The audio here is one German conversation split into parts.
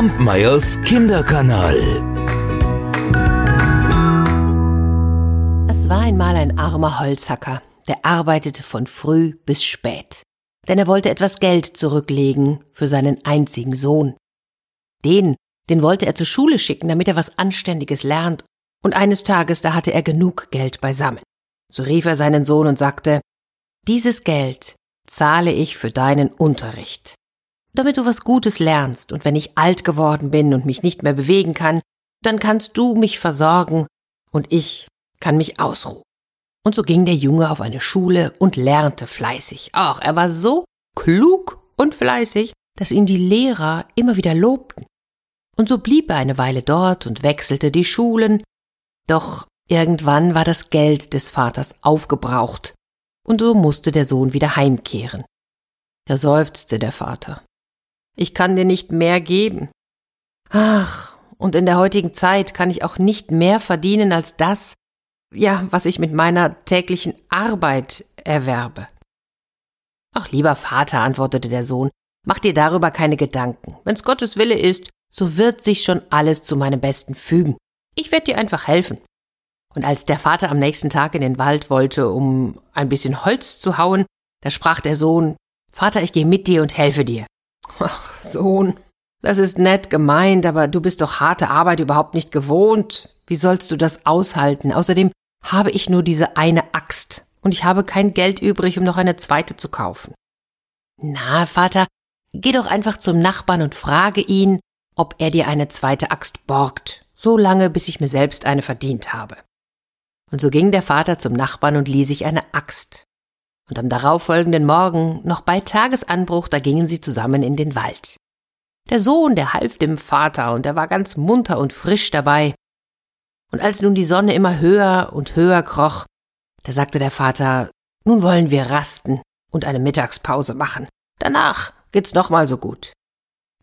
Kampmeyers Kinderkanal. Es war einmal ein armer Holzhacker, der arbeitete von früh bis spät. Denn er wollte etwas Geld zurücklegen für seinen einzigen Sohn. Den, den wollte er zur Schule schicken, damit er was Anständiges lernt. Und eines Tages, da hatte er genug Geld beisammen. So rief er seinen Sohn und sagte, dieses Geld zahle ich für deinen Unterricht damit du was Gutes lernst und wenn ich alt geworden bin und mich nicht mehr bewegen kann, dann kannst du mich versorgen und ich kann mich ausruhen. Und so ging der Junge auf eine Schule und lernte fleißig. Ach, er war so klug und fleißig, dass ihn die Lehrer immer wieder lobten. Und so blieb er eine Weile dort und wechselte die Schulen. Doch irgendwann war das Geld des Vaters aufgebraucht, und so musste der Sohn wieder heimkehren. Da seufzte der Vater. Ich kann dir nicht mehr geben. Ach, und in der heutigen Zeit kann ich auch nicht mehr verdienen als das, ja, was ich mit meiner täglichen Arbeit erwerbe. Ach, lieber Vater, antwortete der Sohn, mach dir darüber keine Gedanken. Wenn's Gottes Wille ist, so wird sich schon alles zu meinem Besten fügen. Ich werde dir einfach helfen. Und als der Vater am nächsten Tag in den Wald wollte, um ein bisschen Holz zu hauen, da sprach der Sohn, Vater, ich gehe mit dir und helfe dir. Ach, Sohn, das ist nett gemeint, aber du bist doch harte Arbeit überhaupt nicht gewohnt. Wie sollst du das aushalten? Außerdem habe ich nur diese eine Axt und ich habe kein Geld übrig, um noch eine zweite zu kaufen. Na, Vater, geh doch einfach zum Nachbarn und frage ihn, ob er dir eine zweite Axt borgt, so lange, bis ich mir selbst eine verdient habe. Und so ging der Vater zum Nachbarn und lieh sich eine Axt und am darauffolgenden Morgen, noch bei Tagesanbruch, da gingen sie zusammen in den Wald. Der Sohn, der half dem Vater, und er war ganz munter und frisch dabei. Und als nun die Sonne immer höher und höher kroch, da sagte der Vater, nun wollen wir rasten und eine Mittagspause machen. Danach geht's nochmal so gut.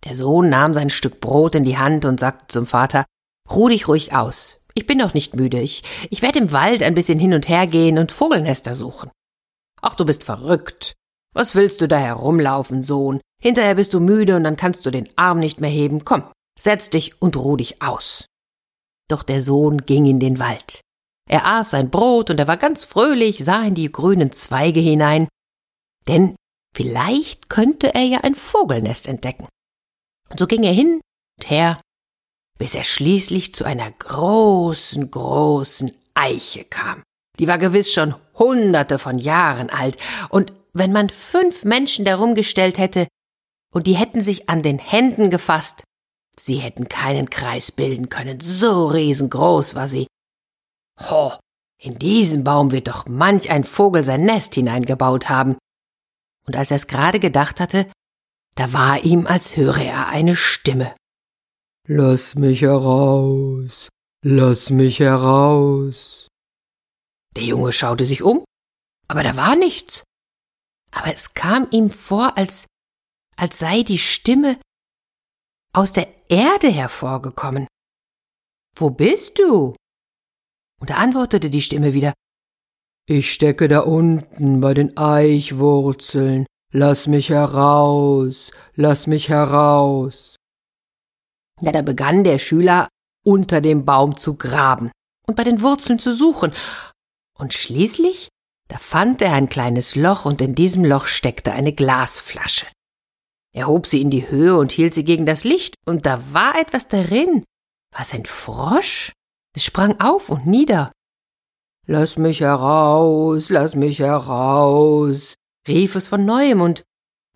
Der Sohn nahm sein Stück Brot in die Hand und sagte zum Vater, ruh dich ruhig aus. Ich bin noch nicht müde. Ich, ich werde im Wald ein bisschen hin und her gehen und Vogelnester suchen. Ach, du bist verrückt. Was willst du da herumlaufen, Sohn? Hinterher bist du müde und dann kannst du den Arm nicht mehr heben. Komm, setz dich und ruh dich aus. Doch der Sohn ging in den Wald. Er aß sein Brot und er war ganz fröhlich, sah in die grünen Zweige hinein, denn vielleicht könnte er ja ein Vogelnest entdecken. Und so ging er hin und her, bis er schließlich zu einer großen, großen Eiche kam. Die war gewiss schon hunderte von Jahren alt, und wenn man fünf Menschen darum gestellt hätte, und die hätten sich an den Händen gefasst, sie hätten keinen Kreis bilden können, so riesengroß war sie. Ho, in diesen Baum wird doch manch ein Vogel sein Nest hineingebaut haben. Und als er es gerade gedacht hatte, da war ihm, als höre er eine Stimme. Lass mich heraus, lass mich heraus. Der Junge schaute sich um, aber da war nichts. Aber es kam ihm vor, als, als sei die Stimme aus der Erde hervorgekommen. Wo bist du? Und da antwortete die Stimme wieder, ich stecke da unten bei den Eichwurzeln. Lass mich heraus, lass mich heraus. Ja, da begann der Schüler unter dem Baum zu graben und bei den Wurzeln zu suchen, und schließlich, da fand er ein kleines Loch und in diesem Loch steckte eine Glasflasche. Er hob sie in die Höhe und hielt sie gegen das Licht, und da war etwas darin. Was ein Frosch? Es sprang auf und nieder. Lass mich heraus, lass mich heraus, rief es von neuem, und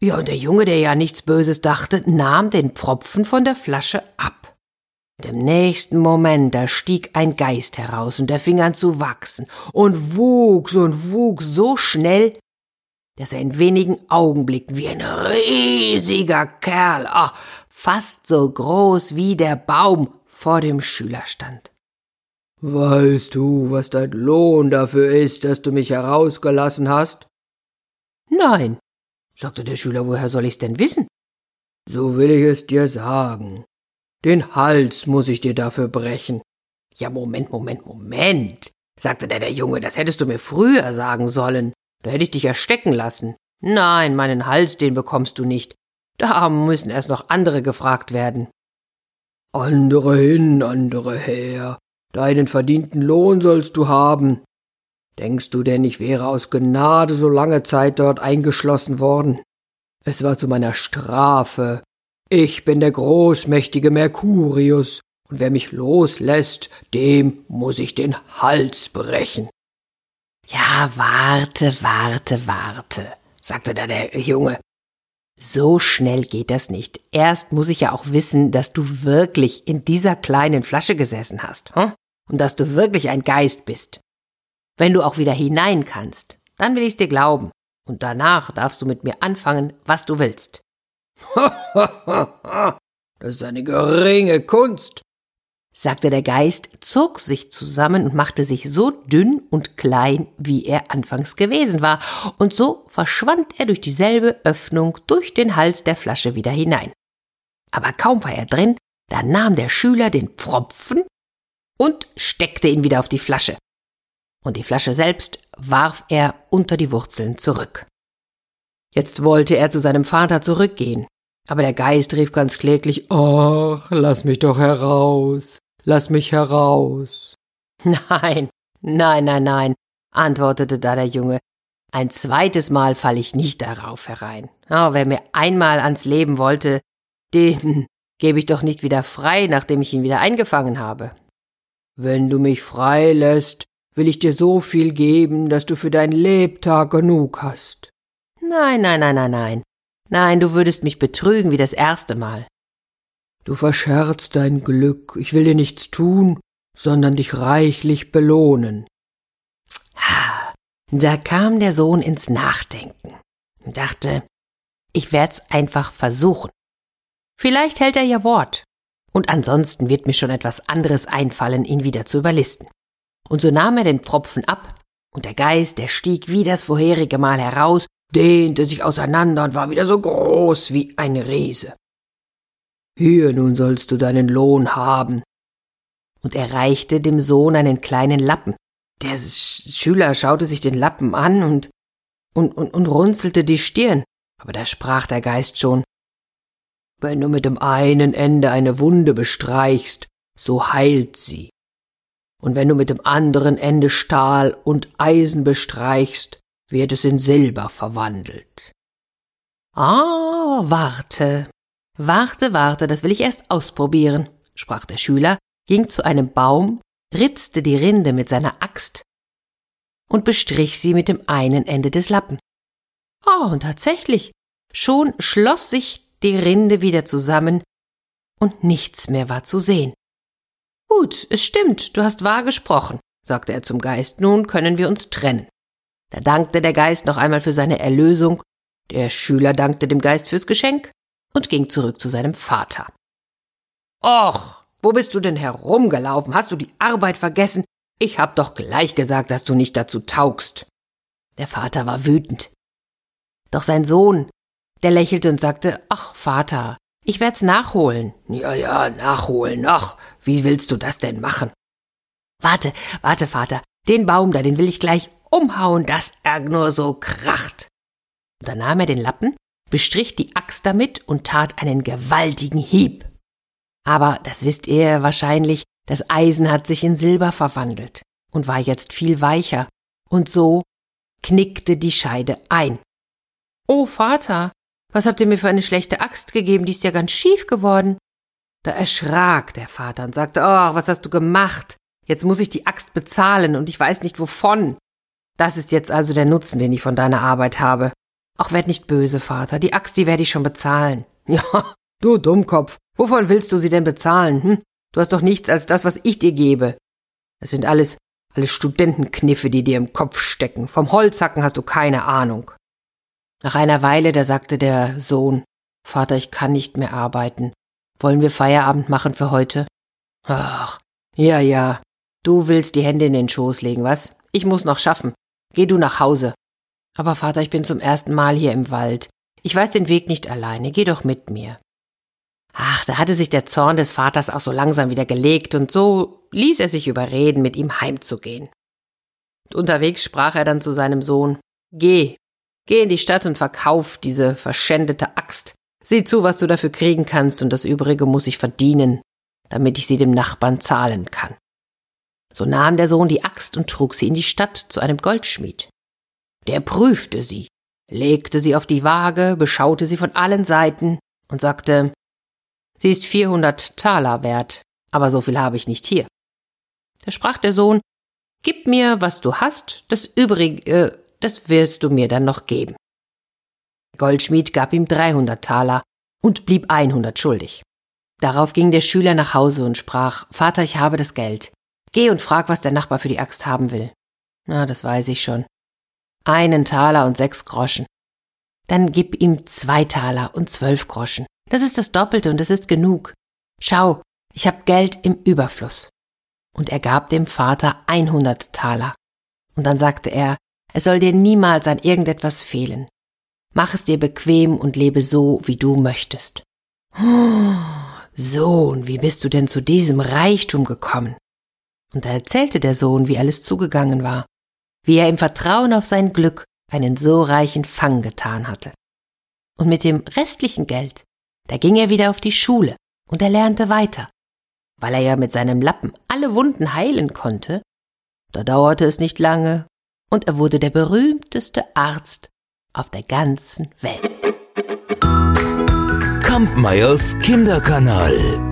ja, und der Junge, der ja nichts Böses dachte, nahm den Pfropfen von der Flasche ab. Und im nächsten Moment, da stieg ein Geist heraus und er fing an zu wachsen und wuchs und wuchs so schnell, dass er in wenigen Augenblicken wie ein riesiger Kerl, ach, fast so groß wie der Baum vor dem Schüler stand. Weißt du, was dein Lohn dafür ist, dass du mich herausgelassen hast? Nein, sagte der Schüler, woher soll ich's denn wissen? So will ich es dir sagen. Den Hals muss ich dir dafür brechen. Ja, Moment, Moment, Moment, sagte der, der Junge, das hättest du mir früher sagen sollen. Da hätte ich dich ja stecken lassen. Nein, meinen Hals, den bekommst du nicht. Da müssen erst noch andere gefragt werden. Andere hin, andere her. Deinen verdienten Lohn sollst du haben. Denkst du denn, ich wäre aus Gnade so lange Zeit dort eingeschlossen worden? Es war zu meiner Strafe. Ich bin der großmächtige Mercurius, und wer mich loslässt, dem muss ich den Hals brechen. Ja, warte, warte, warte, sagte da der Junge. So schnell geht das nicht. Erst muss ich ja auch wissen, dass du wirklich in dieser kleinen Flasche gesessen hast, hm? und dass du wirklich ein Geist bist. Wenn du auch wieder hinein kannst, dann will ich's dir glauben, und danach darfst du mit mir anfangen, was du willst. das ist eine geringe Kunst, sagte der Geist, zog sich zusammen und machte sich so dünn und klein, wie er anfangs gewesen war, und so verschwand er durch dieselbe Öffnung durch den Hals der Flasche wieder hinein. Aber kaum war er drin, da nahm der Schüler den Pfropfen und steckte ihn wieder auf die Flasche. Und die Flasche selbst warf er unter die Wurzeln zurück. Jetzt wollte er zu seinem Vater zurückgehen, aber der Geist rief ganz kläglich Ach, lass mich doch heraus, lass mich heraus. Nein, nein, nein, nein, antwortete da der Junge. Ein zweites Mal fall ich nicht darauf herein. Oh, wer mir einmal ans Leben wollte, den gebe ich doch nicht wieder frei, nachdem ich ihn wieder eingefangen habe. Wenn du mich frei lässt, will ich dir so viel geben, dass du für dein Lebtag genug hast. Nein, nein, nein, nein, nein. Nein, du würdest mich betrügen wie das erste Mal. Du verscherzt dein Glück, ich will dir nichts tun, sondern dich reichlich belohnen. Da kam der Sohn ins Nachdenken und dachte, ich werd's einfach versuchen. Vielleicht hält er ja Wort. Und ansonsten wird mir schon etwas anderes einfallen, ihn wieder zu überlisten. Und so nahm er den Pfropfen ab, und der Geist, der stieg wie das vorherige Mal heraus, dehnte sich auseinander und war wieder so groß wie ein Riese. Hier nun sollst du deinen Lohn haben. Und er reichte dem Sohn einen kleinen Lappen. Der Schüler schaute sich den Lappen an und, und, und, und runzelte die Stirn. Aber da sprach der Geist schon. Wenn du mit dem einen Ende eine Wunde bestreichst, so heilt sie. Und wenn du mit dem anderen Ende Stahl und Eisen bestreichst, wird es in Silber verwandelt. Ah, warte, warte, warte, das will ich erst ausprobieren, sprach der Schüler, ging zu einem Baum, ritzte die Rinde mit seiner Axt und bestrich sie mit dem einen Ende des Lappen. Oh, und tatsächlich, schon schloss sich die Rinde wieder zusammen und nichts mehr war zu sehen. Gut, es stimmt, du hast wahr gesprochen, sagte er zum Geist, nun können wir uns trennen. Da dankte der Geist noch einmal für seine Erlösung, der Schüler dankte dem Geist fürs Geschenk und ging zurück zu seinem Vater. Och, wo bist du denn herumgelaufen? Hast du die Arbeit vergessen? Ich hab doch gleich gesagt, dass du nicht dazu taugst. Der Vater war wütend. Doch sein Sohn, der lächelte und sagte, ach Vater, ich werd's nachholen. Ja, ja, nachholen, ach, wie willst du das denn machen? Warte, warte, Vater, den Baum da, den will ich gleich umhauen, dass er nur so kracht. Und dann nahm er den Lappen, bestrich die Axt damit und tat einen gewaltigen Hieb. Aber, das wisst ihr wahrscheinlich, das Eisen hat sich in Silber verwandelt und war jetzt viel weicher, und so knickte die Scheide ein. Oh Vater, was habt ihr mir für eine schlechte Axt gegeben, die ist ja ganz schief geworden. Da erschrak der Vater und sagte, oh, was hast du gemacht? Jetzt muss ich die Axt bezahlen und ich weiß nicht wovon. Das ist jetzt also der Nutzen, den ich von deiner Arbeit habe. Ach, werd nicht böse, Vater, die Axt, die werde ich schon bezahlen. Ja, du Dummkopf, wovon willst du sie denn bezahlen, hm? Du hast doch nichts als das, was ich dir gebe. Das sind alles, alles Studentenkniffe, die dir im Kopf stecken. Vom Holzhacken hast du keine Ahnung. Nach einer Weile, da sagte der Sohn, Vater, ich kann nicht mehr arbeiten. Wollen wir Feierabend machen für heute? Ach, ja, ja. Du willst die Hände in den Schoß legen, was? Ich muss noch schaffen. Geh du nach Hause. Aber Vater, ich bin zum ersten Mal hier im Wald. Ich weiß den Weg nicht alleine. Geh doch mit mir. Ach, da hatte sich der Zorn des Vaters auch so langsam wieder gelegt, und so ließ er sich überreden, mit ihm heimzugehen. Und unterwegs sprach er dann zu seinem Sohn Geh, Geh in die Stadt und verkauf diese verschändete Axt. Sieh zu, was du dafür kriegen kannst, und das übrige muss ich verdienen. damit ich sie dem Nachbarn zahlen kann. So nahm der Sohn die Axt und trug sie in die Stadt zu einem Goldschmied. Der prüfte sie, legte sie auf die Waage, beschaute sie von allen Seiten und sagte, sie ist vierhundert Taler wert, aber so viel habe ich nicht hier. Da sprach der Sohn, Gib mir, was du hast, das übrige, das wirst du mir dann noch geben. Der Goldschmied gab ihm dreihundert Taler und blieb einhundert schuldig. Darauf ging der Schüler nach Hause und sprach, Vater, ich habe das Geld. Geh und frag, was der Nachbar für die Axt haben will. Na, das weiß ich schon. Einen Taler und sechs Groschen. Dann gib ihm zwei Taler und zwölf Groschen. Das ist das Doppelte und das ist genug. Schau, ich hab Geld im Überfluss. Und er gab dem Vater einhundert Taler. Und dann sagte er, es soll dir niemals an irgendetwas fehlen. Mach es dir bequem und lebe so, wie du möchtest. Oh, Sohn, wie bist du denn zu diesem Reichtum gekommen? Und da erzählte der Sohn, wie alles zugegangen war, wie er im Vertrauen auf sein Glück einen so reichen Fang getan hatte. Und mit dem restlichen Geld, da ging er wieder auf die Schule und er lernte weiter. Weil er ja mit seinem Lappen alle Wunden heilen konnte, da dauerte es nicht lange und er wurde der berühmteste Arzt auf der ganzen Welt. Kampmeyers Kinderkanal.